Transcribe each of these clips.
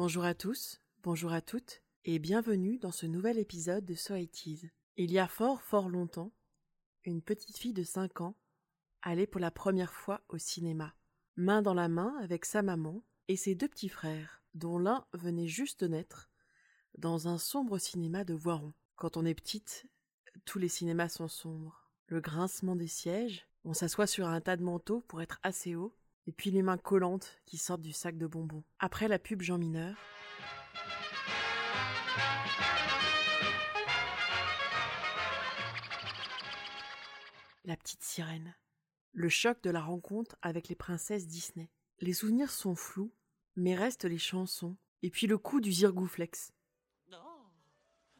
Bonjour à tous, bonjour à toutes, et bienvenue dans ce nouvel épisode de So. Il y a fort fort longtemps, une petite fille de 5 ans allait pour la première fois au cinéma, main dans la main avec sa maman et ses deux petits frères, dont l'un venait juste de naître, dans un sombre cinéma de Voiron. Quand on est petite, tous les cinémas sont sombres. Le grincement des sièges, on s'assoit sur un tas de manteaux pour être assez haut, et puis les mains collantes qui sortent du sac de bonbons. Après la pub Jean Mineur, la petite sirène. Le choc de la rencontre avec les princesses Disney. Les souvenirs sont flous, mais restent les chansons, et puis le coup du zirgouflex.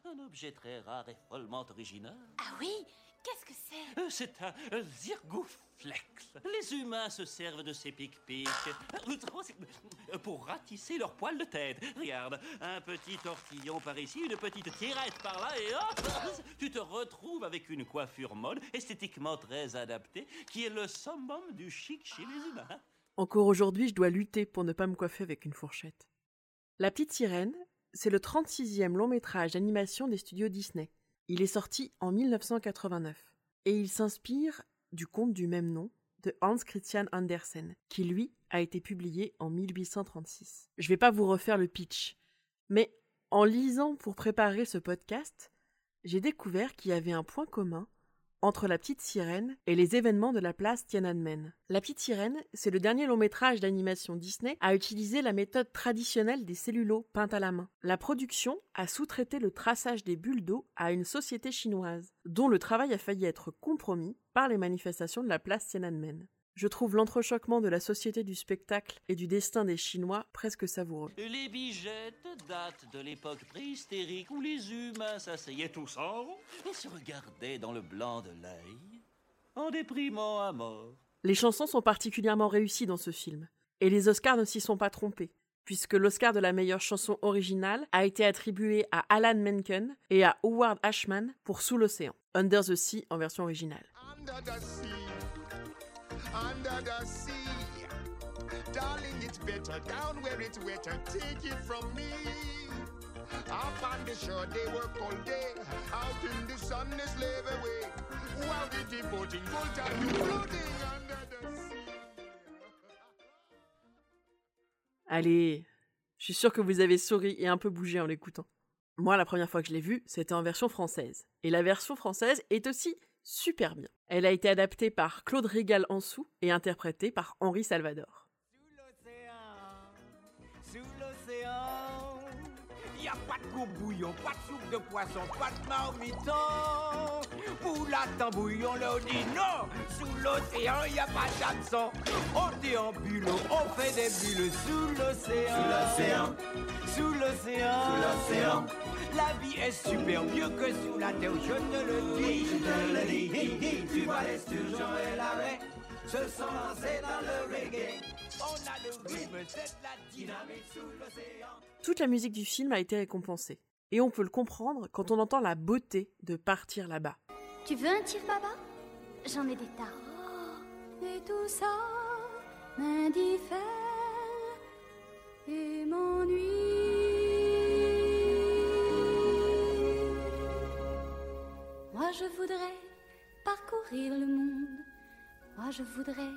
Un objet très rare et follement original. Ah oui Qu'est-ce que c'est? Euh, C'est un euh, zirgouflex. Les humains se servent de ces pic-pics euh, pour ratisser leur poil de tête. Regarde, un petit tortillon par ici, une petite tirette par là, et hop Tu te retrouves avec une coiffure mode, esthétiquement très adaptée, qui est le summum du chic chez les humains. Encore aujourd'hui, je dois lutter pour ne pas me coiffer avec une fourchette. La petite sirène, c'est le 36e long métrage d'animation des studios Disney. Il est sorti en 1989 et il s'inspire du conte du même nom de Hans Christian Andersen, qui lui a été publié en 1836. Je vais pas vous refaire le pitch, mais en lisant pour préparer ce podcast, j'ai découvert qu'il y avait un point commun entre La Petite Sirène et les événements de la place Tiananmen. La Petite Sirène, c'est le dernier long métrage d'animation Disney à utiliser la méthode traditionnelle des cellulos peints à la main. La production a sous-traité le traçage des bulles d'eau à une société chinoise, dont le travail a failli être compromis par les manifestations de la place Tiananmen. Je trouve l'entrechoquement de la société du spectacle et du destin des Chinois presque savoureux. Les bigettes datent de l'époque préhystérique où les humains s'asseyaient tous en rond et se regardaient dans le blanc de l'œil en déprimant à mort. Les chansons sont particulièrement réussies dans ce film, et les Oscars ne s'y sont pas trompés, puisque l'Oscar de la meilleure chanson originale a été attribué à Alan Menken et à Howard Ashman pour Sous l'océan, Under the Sea en version originale. Under the sea, under the sea. Darling, it's better down where it's wetter. Take it from me. Up on the shore, they work all day. Out in the sun, they slave away. While the devoting full time, you floating under the sea. Allez, je suis sûre que vous avez souri et un peu bougé en l'écoutant. Moi, la première fois que je l'ai vue, c'était en version française. Et la version française est aussi super bien. Elle a été adaptée par Claude Régal Ansou et interprétée par Henri Salvador. Sous l'océan, y a pas de coupe bouillon, pas de soupe de poisson, pas de marmiton. Poula en bouillon, là on dit non. Sous l'océan, y a pas d'absent. On déambule, on fait des bulles sous l'océan. Sous l'océan, sous l'océan, sous l'océan. La vie est super mieux que sous la terre, je te le dis. Je te le vois les sturgeons et l'arrêt se sont lancés dans le reggae. On a le rythme, c'est de la dynamique sous l'océan. Toute la musique du film a été récompensée. Et on peut le comprendre quand on entend la beauté de partir là-bas. Tu veux un tire baba? J'en ai des tas. Et tout ça m'indiffère et m'ennuie. Moi je voudrais parcourir le monde. Moi je voudrais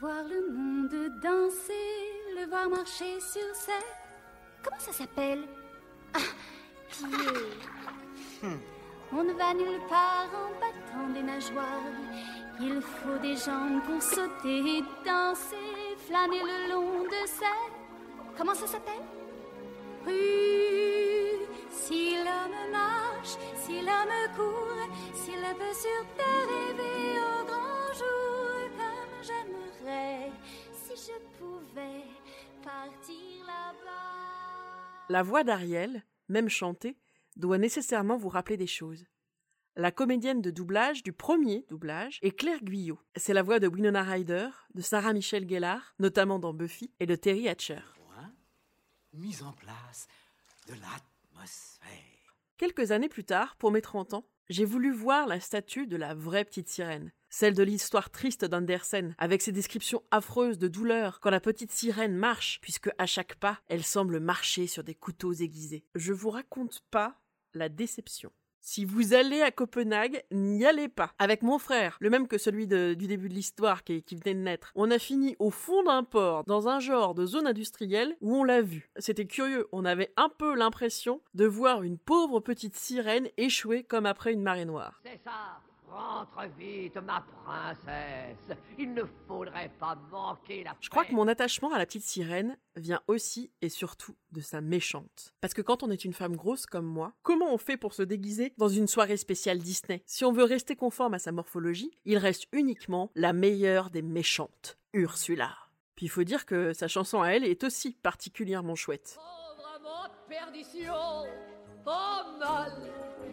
voir le monde danser, le voir marcher sur scène. Comment ça s'appelle? Ah, pied. On ne va nulle part en battant des nageoires. Il faut des jambes pour sauter, danser, flâner le long de scène. Comment ça s'appelle? Rue. Si l'homme marche, si l'homme court, s'il peut sur terre rêver au grand jour, comme j'aimerais si je pouvais partir là-bas. La voix d'Ariel, même chantée, doit nécessairement vous rappeler des choses. La comédienne de doublage du premier doublage est Claire Guyot. C'est la voix de Winona Ryder, de Sarah Michelle Gellar, notamment dans Buffy, et de Terry Hatcher. Mise en place de Quelques années plus tard, pour mes 30 ans, j'ai voulu voir la statue de la vraie petite sirène. Celle de l'histoire triste d'Andersen, avec ses descriptions affreuses de douleur quand la petite sirène marche, puisque à chaque pas, elle semble marcher sur des couteaux aiguisés. Je vous raconte pas la déception. Si vous allez à Copenhague, n'y allez pas. Avec mon frère, le même que celui du début de l'histoire qui, qui, venait de naître, on a fini au fond d'un port, dans un genre de zone industrielle où on l'a vu. C'était curieux, on avait un peu l'impression de voir une pauvre petite sirène échouer comme après une marée noire. Rentre vite, ma princesse. Il ne faudrait pas manquer la Je crois que mon attachement à la petite sirène vient aussi et surtout de sa méchante. Parce que quand on est une femme grosse comme moi, comment on fait pour se déguiser dans une soirée spéciale Disney? Si on veut rester conforme à sa morphologie, il reste uniquement la meilleure des méchantes, Ursula. Puis il faut dire que sa chanson à elle est aussi particulièrement chouette. Pauvre perdition, mal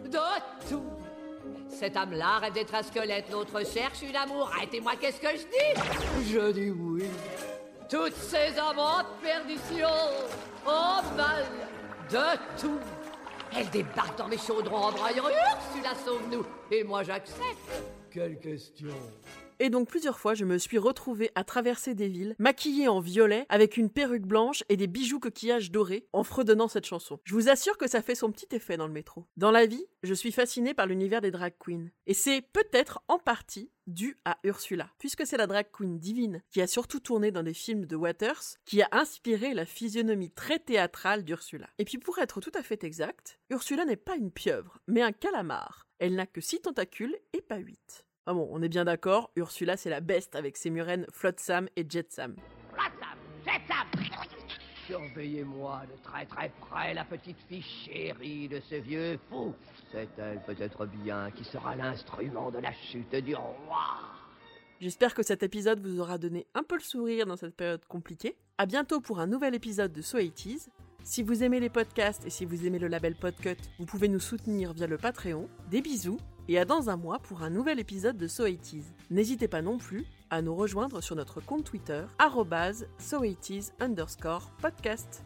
de tout cette âme-là rêve d'être un squelette, l'autre cherche une amour. Arrêtez-moi, qu'est-ce que je dis? Je dis oui. Toutes ces amantes perdition, oh mal de tout. Elles débarquent dans mes chaudrons en braillant Ursula, sauve-nous. Et moi, j'accepte. Quelle question et donc plusieurs fois, je me suis retrouvée à traverser des villes, maquillée en violet, avec une perruque blanche et des bijoux coquillages dorés, en fredonnant cette chanson. Je vous assure que ça fait son petit effet dans le métro. Dans la vie, je suis fascinée par l'univers des drag queens. Et c'est peut-être en partie dû à Ursula, puisque c'est la drag queen divine qui a surtout tourné dans des films de Waters, qui a inspiré la physionomie très théâtrale d'Ursula. Et puis pour être tout à fait exact, Ursula n'est pas une pieuvre, mais un calamar. Elle n'a que six tentacules et pas huit. Ah bon, on est bien d'accord, Ursula c'est la best avec ses murènes Flotsam et Jetsam. Flotsam, Jetsam Surveillez-moi de très très près la petite fille chérie de ce vieux fou. C'est elle peut-être bien qui sera l'instrument de la chute du roi. J'espère que cet épisode vous aura donné un peu le sourire dans cette période compliquée. A bientôt pour un nouvel épisode de So 80 Si vous aimez les podcasts et si vous aimez le label Podcut, vous pouvez nous soutenir via le Patreon. Des bisous et à dans un mois pour un nouvel épisode de So N'hésitez pas non plus à nous rejoindre sur notre compte Twitter, so underscore podcast.